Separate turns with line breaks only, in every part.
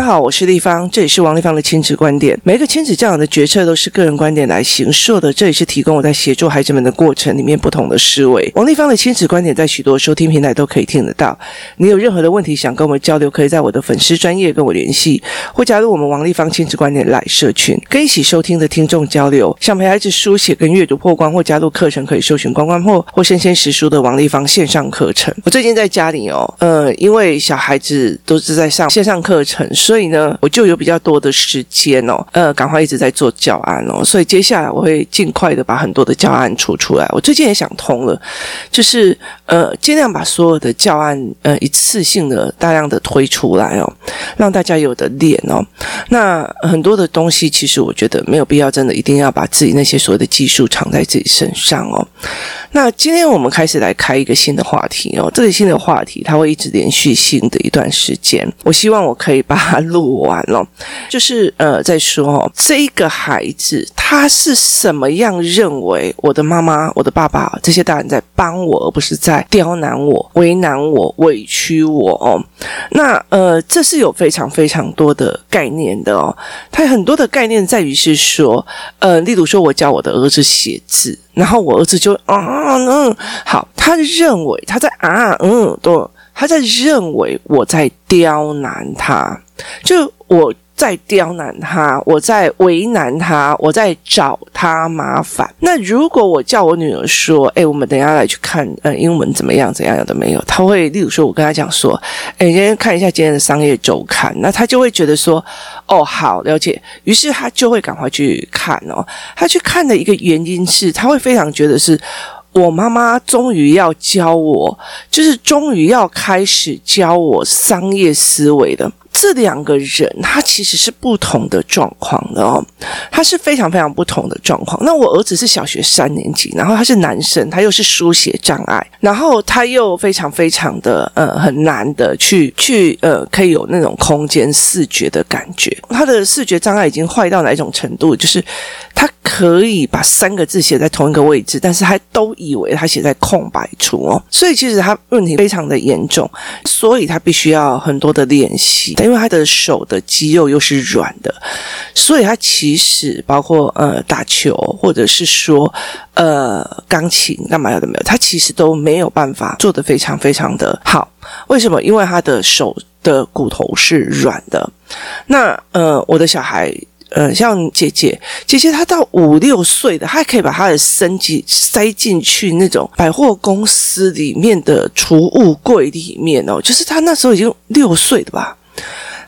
大家好，我是丽芳，这里是王丽芳的亲子观点。每一个亲子教养的决策都是个人观点来形设的，这也是提供我在协助孩子们的过程里面不同的思维。王丽芳的亲子观点在许多收听平台都可以听得到。你有任何的问题想跟我们交流，可以在我的粉丝专业跟我联系，或加入我们王丽芳亲子观点来社群，跟一起收听的听众交流。想陪孩子书写跟阅读破关，或加入课程，可以搜寻关关破或生鲜识书的王丽芳线上课程。我最近在家里哦，呃，因为小孩子都是在上线上课程。所以呢，我就有比较多的时间哦，呃，赶快一直在做教案哦，所以接下来我会尽快的把很多的教案出出来。我最近也想通了，就是呃，尽量把所有的教案呃一次性的大量的推出来哦，让大家有的练哦。那很多的东西，其实我觉得没有必要，真的一定要把自己那些所有的技术藏在自己身上哦。那今天我们开始来开一个新的话题哦，这个新的话题它会一直连续性的一段时间，我希望我可以把它录完了。就是呃，在说哦，这一个孩子他是什么样认为我的妈妈、我的爸爸这些大人在帮我，而不是在刁难我、为难我、委屈我哦。那呃，这是有非常非常多的概念的哦。他很多的概念在于是说，呃，例如说我教我的儿子写字。然后我儿子就啊嗯好，他认为他在啊嗯对他在认为我在刁难他，就我。在刁难他，我在为难他，我在找他麻烦。那如果我叫我女儿说：“哎，我们等下来去看，呃，英文怎么样？怎样？有的没有？”他会，例如说，我跟他讲说：“哎，今天看一下今天的商业周刊。”那他就会觉得说：“哦，好，了解。”于是他就会赶快去看哦。他去看的一个原因是，他会非常觉得是我妈妈终于要教我，就是终于要开始教我商业思维的。这两个人，他其实是不同的状况的哦，他是非常非常不同的状况。那我儿子是小学三年级，然后他是男生，他又是书写障碍，然后他又非常非常的呃很难的去去呃可以有那种空间视觉的感觉。他的视觉障碍已经坏到哪一种程度？就是他可以把三个字写在同一个位置，但是他都以为他写在空白处哦。所以其实他问题非常的严重，所以他必须要很多的练习。因为他的手的肌肉又是软的，所以他其实包括呃打球或者是说呃钢琴干嘛的没有，他其实都没有办法做得非常非常的好。为什么？因为他的手的骨头是软的。那呃，我的小孩呃，像姐姐，姐姐她到五六岁的，她还可以把她的身体塞进去那种百货公司里面的储物柜里面哦，就是她那时候已经六岁的吧。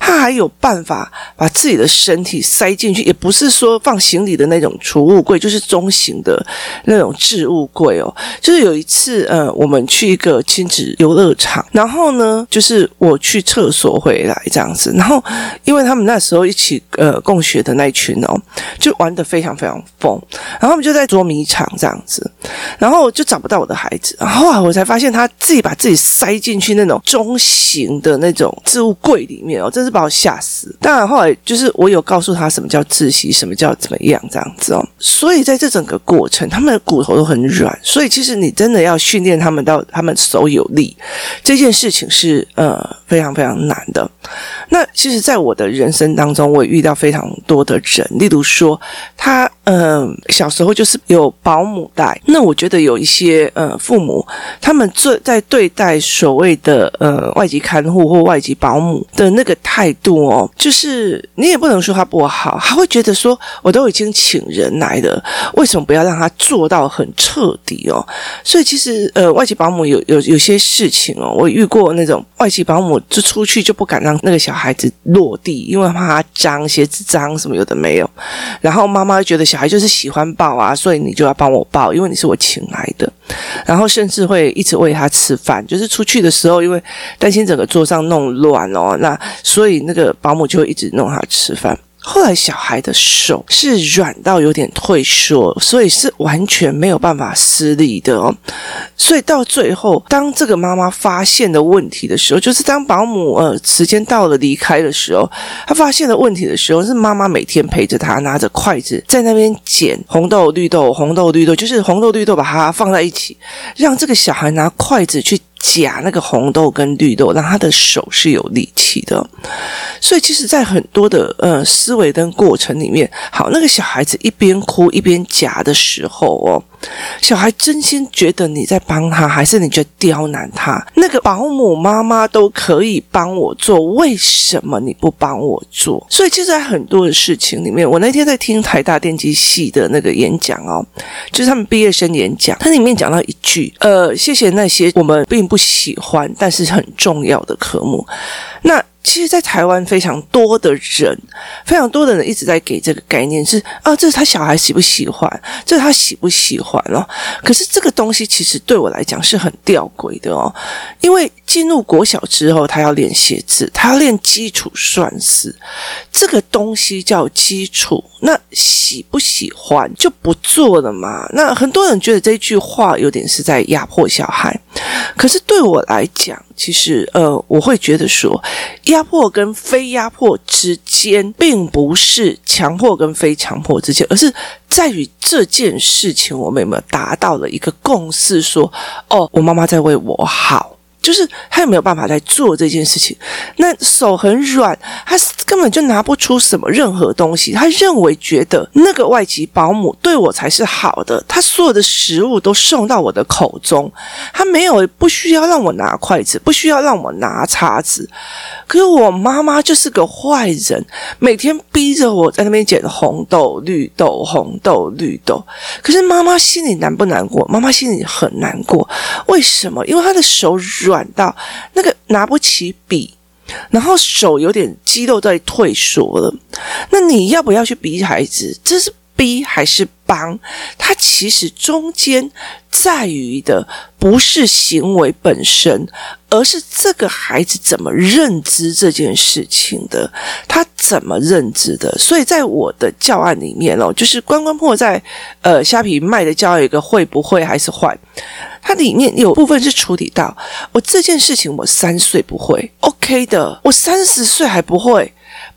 他还有办法把自己的身体塞进去，也不是说放行李的那种储物柜，就是中型的那种置物柜哦。就是有一次，呃，我们去一个亲子游乐场，然后呢，就是我去厕所回来这样子，然后因为他们那时候一起呃共学的那一群哦，就玩的非常非常疯，然后我们就在捉迷藏这样子，然后就找不到我的孩子，然后啊，我才发现他自己把自己塞进去那种中型的那种置物柜里面哦，这是。把我吓死！当然后来就是我有告诉他什么叫窒息，什么叫怎么样这样子哦。所以在这整个过程，他们的骨头都很软，所以其实你真的要训练他们到他们手有力，这件事情是呃非常非常难的。那其实，在我的人生当中，我也遇到非常多的人，例如说他嗯、小时候就是有保姆带，那我觉得有一些呃父母他们最在对待所谓的呃外籍看护或外籍保姆的那个态。态度哦，就是你也不能说他不好，他会觉得说，我都已经请人来了，为什么不要让他做到很彻底哦？所以其实呃，外籍保姆有有有些事情哦，我遇过那种外籍保姆就出去就不敢让那个小孩子落地，因为怕他脏，鞋子脏什么有的没有。然后妈妈觉得小孩就是喜欢抱啊，所以你就要帮我抱，因为你是我请来的。然后甚至会一直喂他吃饭，就是出去的时候，因为担心整个桌上弄乱哦，那所以那个保姆就会一直弄他吃饭。后来小孩的手是软到有点退缩，所以是完全没有办法施力的哦。所以到最后，当这个妈妈发现的问题的时候，就是当保姆呃时间到了离开的时候，她发现了问题的时候，是妈妈每天陪着她拿着筷子在那边捡红豆绿豆红豆绿豆，就是红豆绿豆把它放在一起，让这个小孩拿筷子去。夹那个红豆跟绿豆，让他的手是有力气的。所以，其实，在很多的呃思维跟过程里面，好，那个小孩子一边哭一边夹的时候哦。小孩真心觉得你在帮他，还是你在刁难他？那个保姆妈妈都可以帮我做，为什么你不帮我做？所以，其实在很多的事情里面，我那天在听台大电机系的那个演讲哦，就是他们毕业生演讲，它里面讲到一句：呃，谢谢那些我们并不喜欢，但是很重要的科目。那。其实，在台湾非常多的人，非常多的人一直在给这个概念是啊，这是他小孩喜不喜欢，这是他喜不喜欢哦。可是这个东西其实对我来讲是很吊诡的哦，因为进入国小之后，他要练写字，他要练基础算式，这个东西叫基础。那喜不喜欢就不做了嘛？那很多人觉得这句话有点是在压迫小孩，可是对我来讲，其实呃，我会觉得说，压迫跟非压迫之间，并不是强迫跟非强迫之间，而是在于这件事情我们有没有达到了一个共识，说哦，我妈妈在为我好。就是他也没有办法来做这件事情？那手很软，他根本就拿不出什么任何东西。他认为觉得那个外籍保姆对我才是好的，他所有的食物都送到我的口中，他没有不需要让我拿筷子，不需要让我拿叉子。可是我妈妈就是个坏人，每天逼着我在那边捡红豆、绿豆、红豆、绿豆。可是妈妈心里难不难过？妈妈心里很难过。为什么？因为她的手软。软到那个拿不起笔，然后手有点肌肉在退缩了。那你要不要去逼孩子？这是逼还是帮？他其实中间在于的不是行为本身，而是这个孩子怎么认知这件事情的，他怎么认知的。所以在我的教案里面哦，就是关关破在呃虾皮卖的教案，一个会不会还是坏？它里面有部分是处理到我这件事情，我三岁不会，OK 的，我三十岁还不会，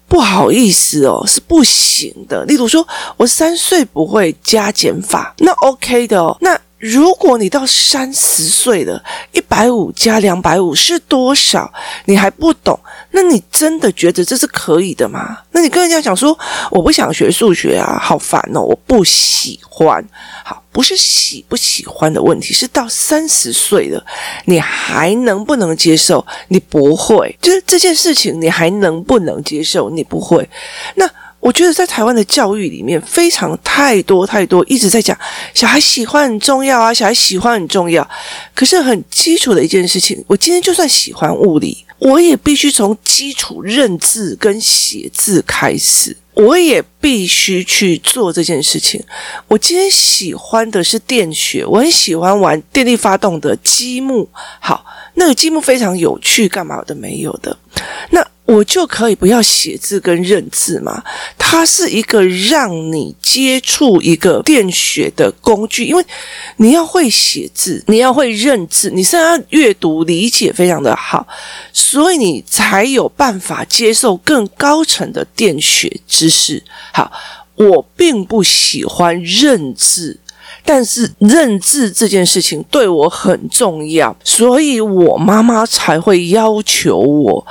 不好意思哦，是不行的。例如说，我三岁不会加减法，那 OK 的哦。那如果你到三十岁了，一百五加两百五是多少？你还不懂，那你真的觉得这是可以的吗？那你跟人家讲说，我不想学数学啊，好烦哦，我不喜欢。好。不是喜不喜欢的问题，是到三十岁了，你还能不能接受？你不会，就是这件事情，你还能不能接受？你不会。那我觉得在台湾的教育里面，非常太多太多一直在讲小孩喜欢很重要啊，小孩喜欢很重要。可是很基础的一件事情，我今天就算喜欢物理，我也必须从基础认字跟写字开始。我也必须去做这件事情。我今天喜欢的是电学，我很喜欢玩电力发动的积木。好，那个积木非常有趣，干嘛的没有的？那。我就可以不要写字跟认字嘛？它是一个让你接触一个电学的工具，因为你要会写字，你要会认字，你是要阅读理解非常的好，所以你才有办法接受更高层的电学知识。好，我并不喜欢认字，但是认字这件事情对我很重要，所以我妈妈才会要求我。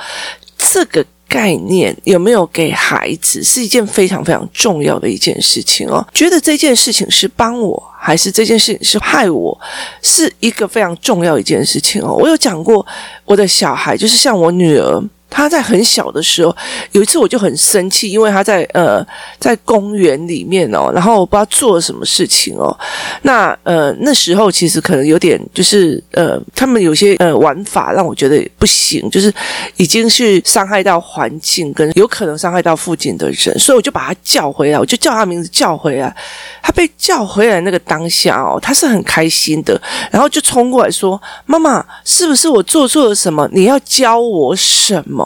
这个概念有没有给孩子是一件非常非常重要的一件事情哦。觉得这件事情是帮我，还是这件事情是害我，是一个非常重要一件事情哦。我有讲过，我的小孩就是像我女儿。他在很小的时候，有一次我就很生气，因为他在呃在公园里面哦，然后我不知道做了什么事情哦。那呃那时候其实可能有点就是呃他们有些呃玩法让我觉得不行，就是已经是伤害到环境跟有可能伤害到附近的人，所以我就把他叫回来，我就叫他名字叫回来。他被叫回来那个当下哦，他是很开心的，然后就冲过来说：“妈妈，是不是我做错了什么？你要教我什么？”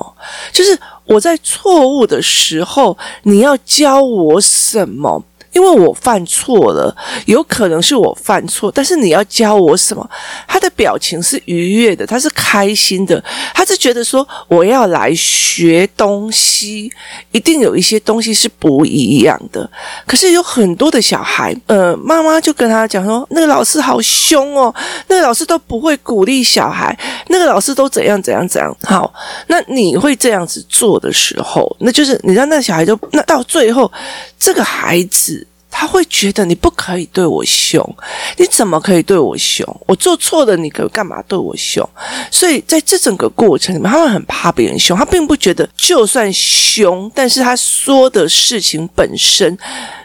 就是我在错误的时候，你要教我什么？因为我犯错了，有可能是我犯错，但是你要教我什么？他的表情是愉悦的，他是开心的，他是觉得说我要来学东西，一定有一些东西是不一样的。可是有很多的小孩，呃，妈妈就跟他讲说，那个老师好凶哦，那个老师都不会鼓励小孩，那个老师都怎样怎样怎样。好，那你会这样子做的时候，那就是你让那小孩就那到最后，这个孩子。他会觉得你不可以对我凶，你怎么可以对我凶？我做错了，你可干嘛对我凶？所以在这整个过程里面，他们很怕别人凶，他并不觉得就算凶，但是他说的事情本身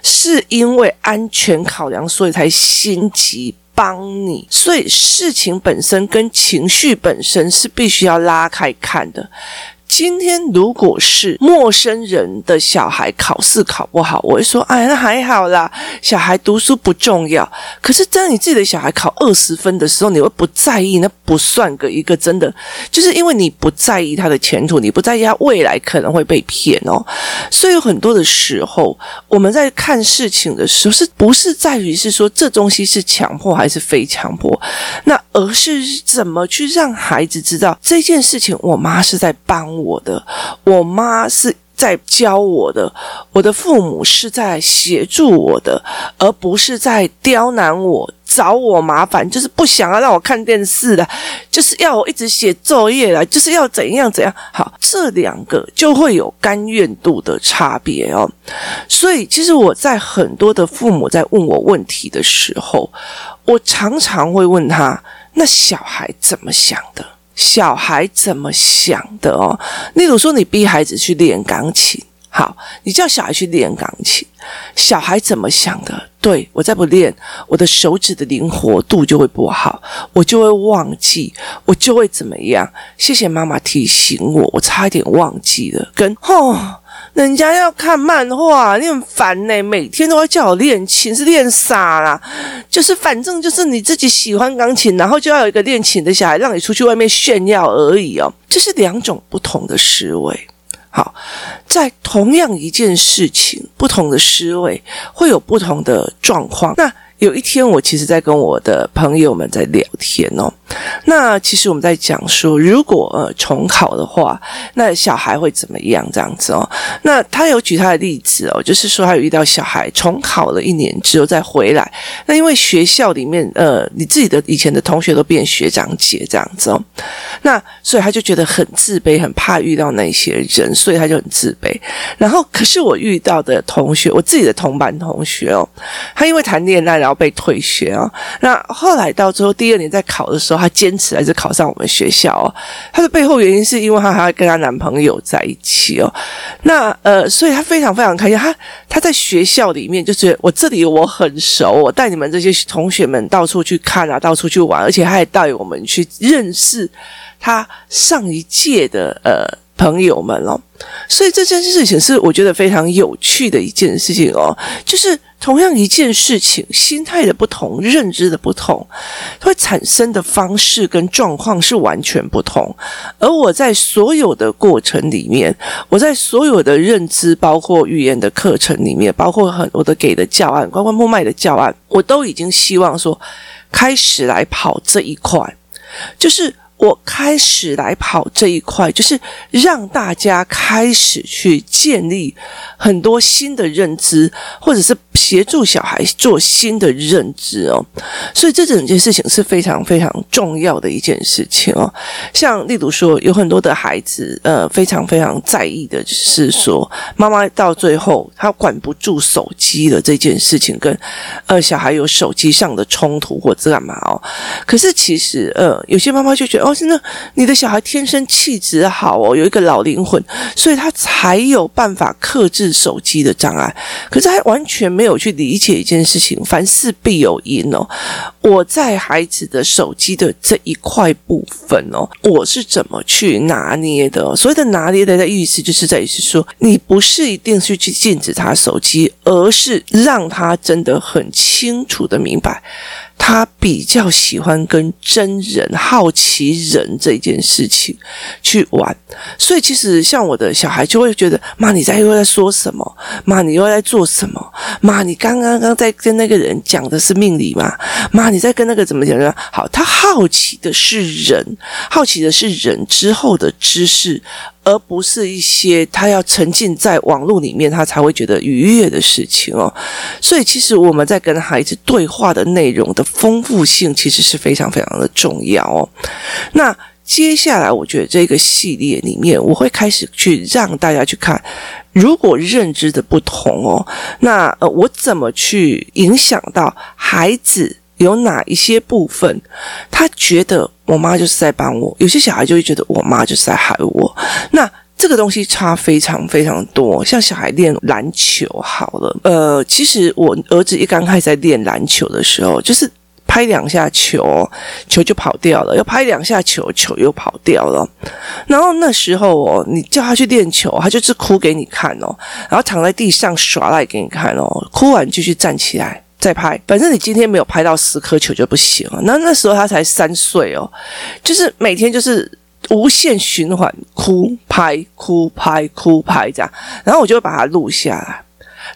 是因为安全考量，所以才心急帮你。所以事情本身跟情绪本身是必须要拉开看的。今天如果是陌生人的小孩考试考不好，我会说：“哎，那还好啦，小孩读书不重要。”可是当你自己的小孩考二十分的时候，你会不在意，那不算个一个真的，就是因为你不在意他的前途，你不在意他未来可能会被骗哦。所以有很多的时候，我们在看事情的时候，是不是在于是说这东西是强迫还是非强迫？那而是怎么去让孩子知道这件事情，我妈是在帮我。的，我妈是在教我的，我的父母是在协助我的，而不是在刁难我、找我麻烦，就是不想要让我看电视的，就是要我一直写作业来，就是要怎样怎样。好，这两个就会有甘愿度的差别哦。所以，其实我在很多的父母在问我问题的时候，我常常会问他：那小孩怎么想的？小孩怎么想的哦？例如说，你逼孩子去练钢琴，好，你叫小孩去练钢琴，小孩怎么想的？对，我再不练，我的手指的灵活度就会不好，我就会忘记，我就会怎么样？谢谢妈妈提醒我，我差一点忘记了，跟哦。人家要看漫画，你很烦呢，每天都要叫我练琴，是练傻啦。就是反正就是你自己喜欢钢琴，然后就要有一个练琴的小孩让你出去外面炫耀而已哦。这是两种不同的思维。好，在同样一件事情，不同的思维会有不同的状况。那。有一天，我其实在跟我的朋友们在聊天哦。那其实我们在讲说，如果呃重考的话，那小孩会怎么样这样子哦？那他有举他的例子哦，就是说他有遇到小孩重考了一年之后再回来，那因为学校里面呃，你自己的以前的同学都变学长姐这样子哦，那所以他就觉得很自卑，很怕遇到那些人，所以他就很自卑。然后可是我遇到的同学，我自己的同班同学哦，他因为谈恋爱然后。被退学哦！那后来到最后第二年在考的时候，她坚持还是考上我们学校哦。她的背后原因是因为她还要跟她男朋友在一起哦。那呃，所以她非常非常开心。她她在学校里面就是我这里我很熟，我带你们这些同学们到处去看啊，到处去玩，而且她还带我们去认识她上一届的呃。朋友们哦，所以这件事情是我觉得非常有趣的一件事情哦，就是同样一件事情，心态的不同，认知的不同，会产生的方式跟状况是完全不同。而我在所有的过程里面，我在所有的认知，包括语言的课程里面，包括很多的给的教案，关关莫迈的教案，我都已经希望说，开始来跑这一块，就是。我开始来跑这一块，就是让大家开始去建立很多新的认知，或者是协助小孩做新的认知哦。所以这整件事情是非常非常重要的一件事情哦。像例如说，有很多的孩子，呃，非常非常在意的是说，妈妈到最后她管不住手机的这件事情，跟呃小孩有手机上的冲突或者干嘛哦。可是其实呃，有些妈妈就觉得哦。是那，你的小孩天生气质好哦，有一个老灵魂，所以他才有办法克制手机的障碍。可是他完全没有我去理解一件事情：凡事必有因哦。我在孩子的手机的这一块部分哦，我是怎么去拿捏的？所谓的拿捏的的意思，就是在于是说，你不是一定是去禁止他手机，而是让他真的很清楚的明白。他比较喜欢跟真人、好奇人这件事情去玩，所以其实像我的小孩就会觉得：妈，你在又在说什么？妈，你又在做什么？妈，妈，你刚刚刚在跟那个人讲的是命理吗？妈，你在跟那个怎么讲呢？好，他好奇的是人，好奇的是人之后的知识，而不是一些他要沉浸在网络里面，他才会觉得愉悦的事情哦。所以，其实我们在跟孩子对话的内容的丰富性，其实是非常非常的重要哦。那。接下来，我觉得这个系列里面，我会开始去让大家去看，如果认知的不同哦，那呃，我怎么去影响到孩子？有哪一些部分，他觉得我妈就是在帮我？有些小孩就会觉得我妈就是在害我。那这个东西差非常非常多。像小孩练篮球好了，呃，其实我儿子一刚开始在练篮球的时候，就是。拍两下球，球就跑掉了；又拍两下球，球又跑掉了。然后那时候哦，你叫他去练球，他就是哭给你看哦，然后躺在地上耍赖给你看哦。哭完继续站起来再拍，反正你今天没有拍到十颗球就不行了。那那时候他才三岁哦，就是每天就是无限循环，哭拍哭拍哭拍这样。然后我就会把它录下来。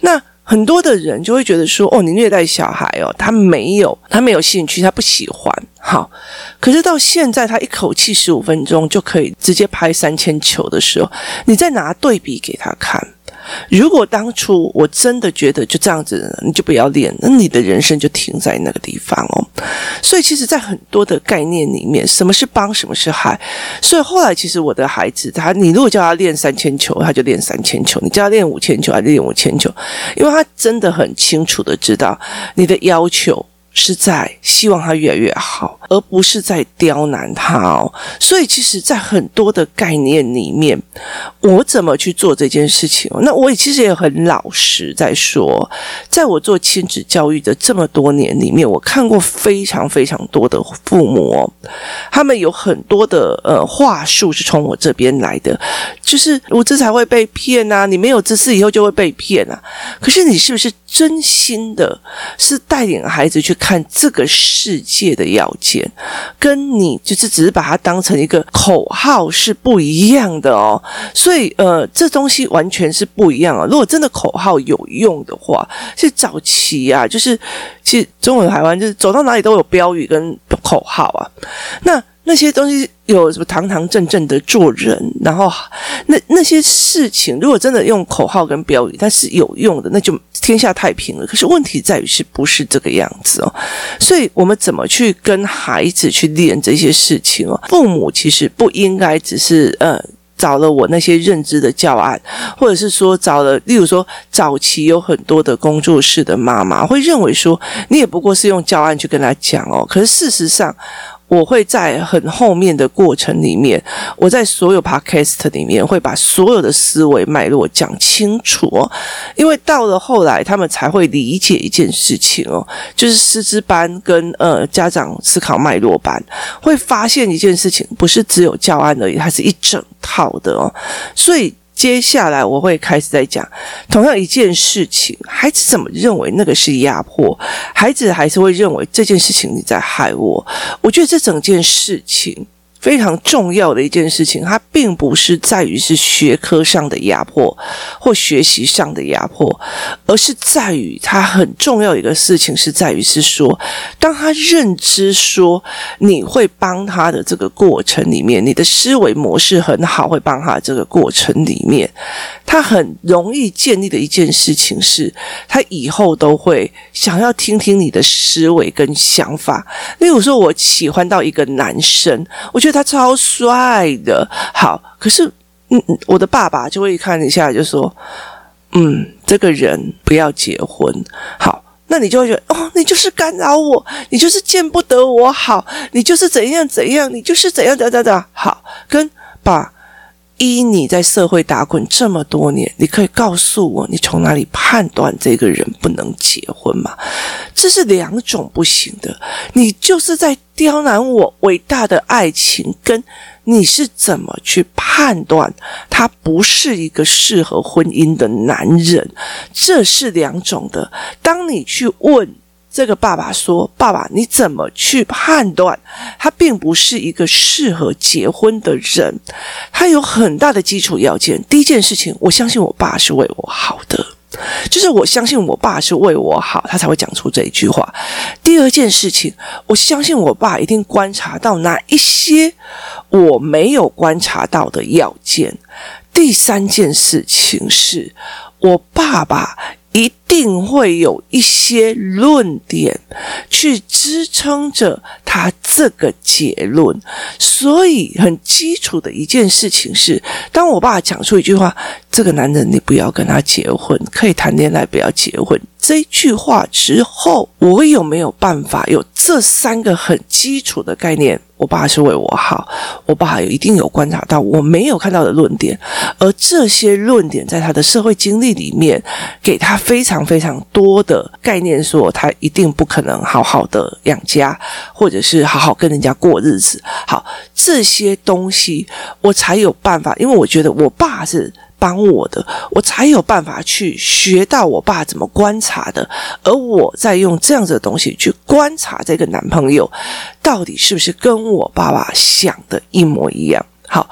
那。很多的人就会觉得说：“哦，你虐待小孩哦，他没有，他没有兴趣，他不喜欢。”好，可是到现在，他一口气十五分钟就可以直接拍三千球的时候，你再拿对比给他看。如果当初我真的觉得就这样子，你就不要练，那你的人生就停在那个地方哦。所以，其实，在很多的概念里面，什么是帮，什么是害。所以后来，其实我的孩子，他你如果叫他练三千球，他就练三千球；你叫他练五千球，他就练五千球，因为他真的很清楚的知道你的要求。是在希望他越来越好，而不是在刁难他哦。所以，其实，在很多的概念里面，我怎么去做这件事情？那我也其实也很老实在说，在我做亲子教育的这么多年里面，我看过非常非常多的父母，他们有很多的呃话术是从我这边来的，就是无知才会被骗啊，你没有知识以后就会被骗啊。可是，你是不是真心的，是带领孩子去看？这个世界的要件，跟你就是只是把它当成一个口号是不一样的哦。所以呃，这东西完全是不一样啊。如果真的口号有用的话，是早期啊，就是其实中文台湾就是走到哪里都有标语跟口号啊。那那些东西有什么堂堂正正的做人，然后那那些事情，如果真的用口号跟标语，它是有用的，那就天下太平了。可是问题在于是不是这个样子哦？所以我们怎么去跟孩子去练这些事情哦？父母其实不应该只是呃找了我那些认知的教案，或者是说找了，例如说早期有很多的工作室的妈妈会认为说你也不过是用教案去跟他讲哦。可是事实上。我会在很后面的过程里面，我在所有 podcast 里面会把所有的思维脉络讲清楚，因为到了后来，他们才会理解一件事情哦，就是师资班跟呃家长思考脉络班会发现一件事情，不是只有教案而已，它是一整套的哦，所以。接下来我会开始在讲同样一件事情，孩子怎么认为那个是压迫，孩子还是会认为这件事情你在害我。我觉得这整件事情。非常重要的一件事情，它并不是在于是学科上的压迫或学习上的压迫，而是在于他很重要一个事情是在于是说，当他认知说你会帮他的这个过程里面，你的思维模式很好，会帮他这个过程里面，他很容易建立的一件事情是，他以后都会想要听听你的思维跟想法。例如说，我喜欢到一个男生，我觉。他超帅的，好，可是，嗯，我的爸爸就会看一下，就说，嗯，这个人不要结婚，好，那你就会觉得，哦，你就是干扰我，你就是见不得我好，你就是怎样怎样，你就是怎样怎样怎样，好，跟爸。依你在社会打滚这么多年，你可以告诉我，你从哪里判断这个人不能结婚吗？这是两种不行的。你就是在刁难我伟大的爱情，跟你是怎么去判断他不是一个适合婚姻的男人，这是两种的。当你去问。这个爸爸说：“爸爸，你怎么去判断他并不是一个适合结婚的人？他有很大的基础要件。第一件事情，我相信我爸是为我好的。就是我相信我爸是为我好，他才会讲出这一句话。第二件事情，我相信我爸一定观察到哪一些我没有观察到的要件。第三件事情是我爸爸。一定会有一些论点去支撑着他这个结论，所以很基础的一件事情是，当我爸讲出一句话：“这个男人你不要跟他结婚，可以谈恋爱，不要结婚。”这句话之后，我有没有办法有这三个很基础的概念？我爸是为我好，我爸一定有观察到我没有看到的论点，而这些论点在他的社会经历里面，给他非常非常多的概念，说他一定不可能好好的养家，或者是好好跟人家过日子。好，这些东西我才有办法，因为我觉得我爸是。帮我的，我才有办法去学到我爸怎么观察的，而我在用这样子的东西去观察这个男朋友，到底是不是跟我爸爸想的一模一样？好，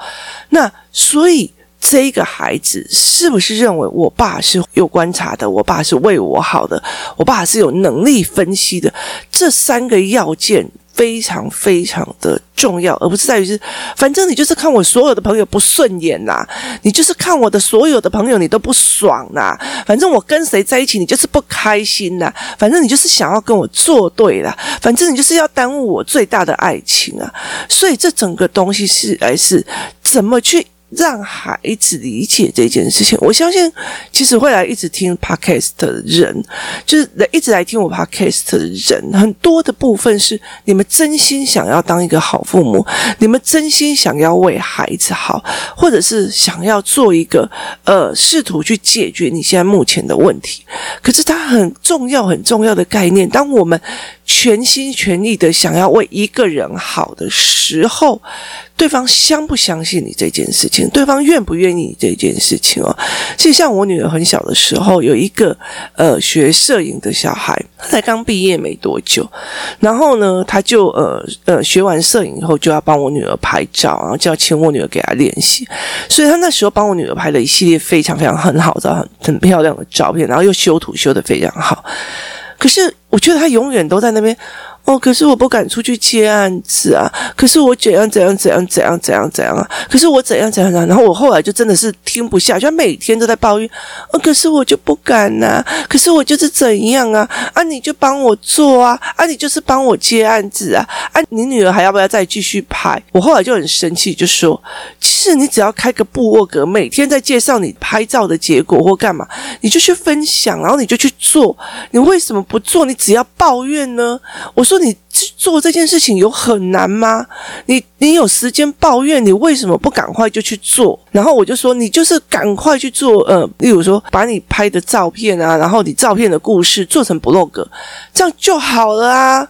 那所以这个孩子是不是认为我爸是有观察的？我爸是为我好的？我爸是有能力分析的？这三个要件。非常非常的重要，而不是在于是，反正你就是看我所有的朋友不顺眼呐，你就是看我的所有的朋友你都不爽呐，反正我跟谁在一起你就是不开心呐，反正你就是想要跟我作对啦，反正你就是要耽误我最大的爱情啊，所以这整个东西是还是怎么去？让孩子理解这件事情，我相信，其实会来一直听 podcast 的人，就是来一直来听我 podcast 的人，很多的部分是你们真心想要当一个好父母，你们真心想要为孩子好，或者是想要做一个呃，试图去解决你现在目前的问题。可是它很重要、很重要的概念，当我们全心全意的想要为一个人好的时候。对方相不相信你这件事情？对方愿不愿意你这件事情哦？其实像我女儿很小的时候，有一个呃学摄影的小孩，他才刚毕业没多久，然后呢，他就呃呃学完摄影以后就要帮我女儿拍照，然后就要请我女儿给他练习，所以他那时候帮我女儿拍了一系列非常非常很好的、很很漂亮的照片，然后又修图修得非常好。可是我觉得他永远都在那边。哦，可是我不敢出去接案子啊！可是我怎样怎样怎样怎样怎样怎样啊！可是我怎样怎样怎样，然后我后来就真的是听不下去，每天都在抱怨。哦，可是我就不敢呐、可是我就是怎样啊？啊，你就帮我做啊！啊，你就是帮我接案子啊！啊，你女儿还要不要再继续拍？我后来就很生气，就说：其实你只要开个部落格，每天在介绍你拍照的结果或干嘛，你就去分享，然后你就去做。你为什么不做？你只要抱怨呢？我说。你做这件事情有很难吗？你你有时间抱怨，你为什么不赶快就去做？然后我就说，你就是赶快去做。呃，例如说，把你拍的照片啊，然后你照片的故事做成 blog，，这样就好了啊。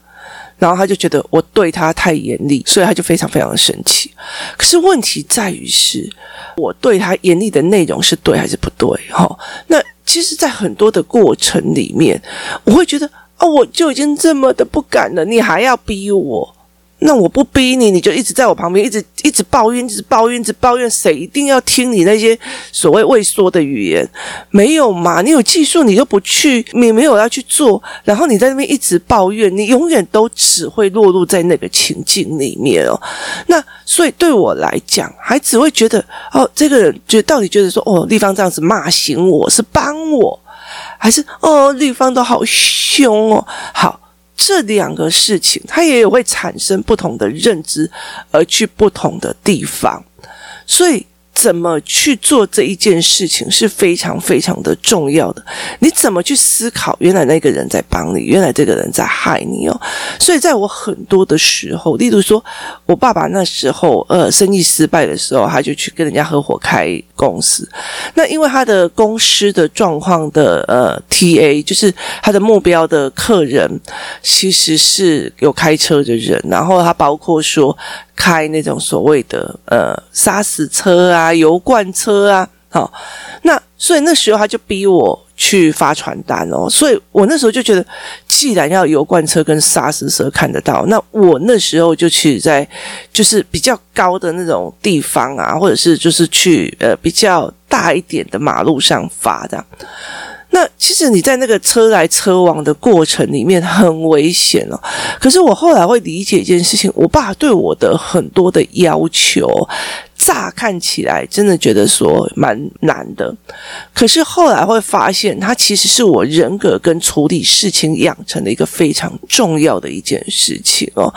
然后他就觉得我对他太严厉，所以他就非常非常的生气。可是问题在于是，我对他严厉的内容是对还是不对？哈，那其实，在很多的过程里面，我会觉得。哦，我就已经这么的不敢了，你还要逼我？那我不逼你，你就一直在我旁边，一直一直抱怨，一直抱怨，一直抱怨。谁一定要听你那些所谓畏缩的语言？没有嘛？你有技术，你又不去，你没有要去做，然后你在那边一直抱怨，你永远都只会落入在那个情境里面哦。那所以对我来讲，还只会觉得哦，这个人就到底觉得说哦，丽芳这样子骂醒我是帮我。还是哦，对方都好凶哦。好，这两个事情，它也有会产生不同的认知，而去不同的地方，所以。怎么去做这一件事情是非常非常的重要的。你怎么去思考？原来那个人在帮你，原来这个人在害你哦。所以在我很多的时候，例如说，我爸爸那时候呃生意失败的时候，他就去跟人家合伙开公司。那因为他的公司的状况的呃 TA，就是他的目标的客人，其实是有开车的人，然后他包括说。开那种所谓的呃砂石车啊、油罐车啊，好，那所以那时候他就逼我去发传单哦，所以我那时候就觉得，既然要油罐车跟砂石车看得到，那我那时候就去在就是比较高的那种地方啊，或者是就是去呃比较大一点的马路上发的。那其实你在那个车来车往的过程里面很危险哦。可是我后来会理解一件事情，我爸对我的很多的要求，乍看起来真的觉得说蛮难的。可是后来会发现，它其实是我人格跟处理事情养成的一个非常重要的一件事情哦。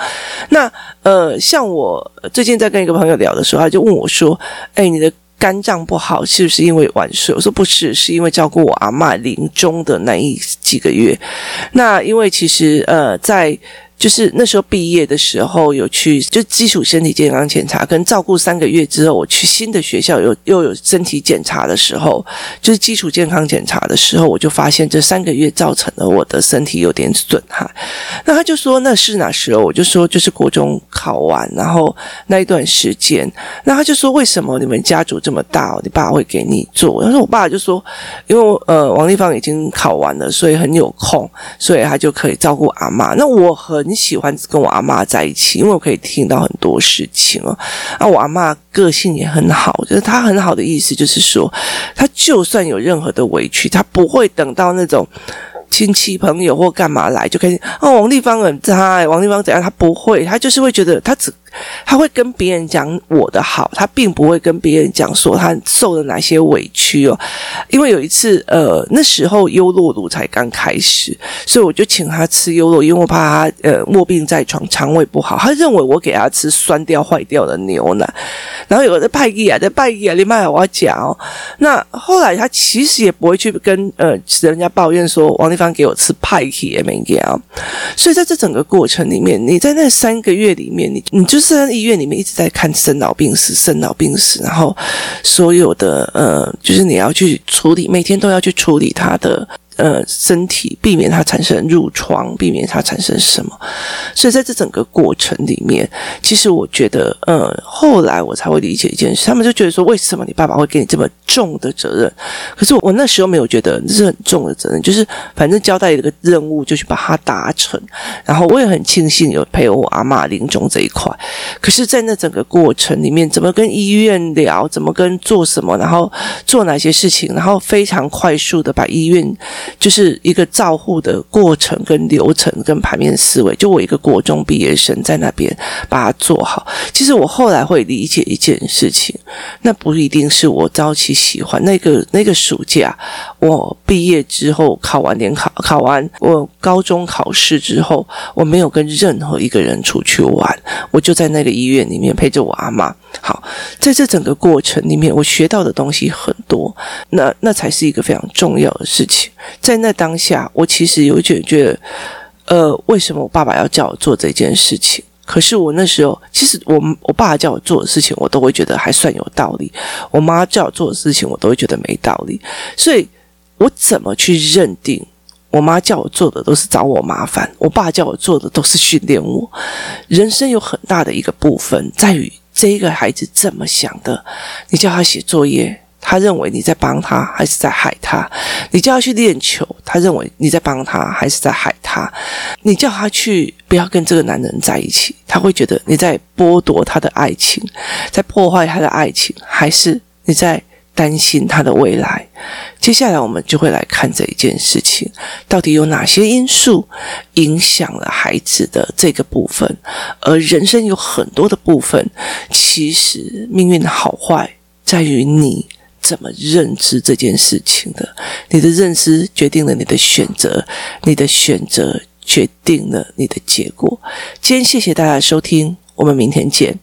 那呃，像我最近在跟一个朋友聊的时候，他就问我说：“哎，你的？”肝脏不好是不是因为晚睡？我说不是，是因为照顾我阿嬷临终的那一几个月。那因为其实呃在。就是那时候毕业的时候有去，就基础身体健康检查跟照顾三个月之后，我去新的学校有又有身体检查的时候，就是基础健康检查的时候，我就发现这三个月造成了我的身体有点损害。那他就说那是哪时候？我就说就是国中考完，然后那一段时间。那他就说为什么你们家族这么大，你爸会给你做？他说我爸就说，因为呃王丽芳已经考完了，所以很有空，所以他就可以照顾阿妈。那我很。很喜欢跟我阿妈在一起，因为我可以听到很多事情哦。啊，我阿妈个性也很好，就是她很好的意思，就是说，她就算有任何的委屈，她不会等到那种。亲戚朋友或干嘛来就开始哦，王丽芳很差，王丽芳怎样？她不会，她就是会觉得她只他会跟别人讲我的好，他并不会跟别人讲说他受了哪些委屈哦。因为有一次，呃，那时候优酪乳才刚开始，所以我就请他吃优酪，因为我怕他呃卧病在床，肠胃不好。他认为我给他吃酸掉坏掉的牛奶，然后有的派系啊，在派系啊，你妈我要讲哦。那后来他其实也不会去跟呃人家抱怨说王丽芳。给我吃派系也没给啊，所以在这整个过程里面，你在那三个月里面，你你就是在医院里面一直在看生老病死，生老病死，然后所有的呃，就是你要去处理，每天都要去处理他的。呃，身体避免它产生褥疮，避免它产生什么，所以在这整个过程里面，其实我觉得，呃，后来我才会理解一件事，他们就觉得说，为什么你爸爸会给你这么重的责任？可是我，我那时候没有觉得这是很重的责任，就是反正交代一个任务就去把它达成，然后我也很庆幸有陪我阿嬷临终这一块。可是，在那整个过程里面，怎么跟医院聊，怎么跟做什么，然后做哪些事情，然后非常快速的把医院。就是一个照护的过程跟流程跟盘面思维，就我一个国中毕业生在那边把它做好。其实我后来会理解一件事情，那不一定是我早期喜欢那个那个暑假，我毕业之后考完联考，考完我高中考试之后，我没有跟任何一个人出去玩，我就在那个医院里面陪着我阿妈。好，在这整个过程里面，我学到的东西很多，那那才是一个非常重要的事情。在那当下，我其实有一点觉得，呃，为什么我爸爸要叫我做这件事情？可是我那时候，其实我我爸爸叫我做的事情，我都会觉得还算有道理；我妈叫我做的事情，我都会觉得没道理。所以，我怎么去认定我妈叫我做的都是找我麻烦，我爸叫我做的都是训练我？人生有很大的一个部分在于。这一个孩子怎么想的？你叫他写作业，他认为你在帮他，还是在害他？你叫他去练球，他认为你在帮他，还是在害他？你叫他去不要跟这个男人在一起，他会觉得你在剥夺他的爱情，在破坏他的爱情，还是你在？担心他的未来，接下来我们就会来看这一件事情，到底有哪些因素影响了孩子的这个部分？而人生有很多的部分，其实命运的好坏在于你怎么认知这件事情的。你的认知决定了你的选择，你的选择决定了你的结果。今天谢谢大家收听，我们明天见。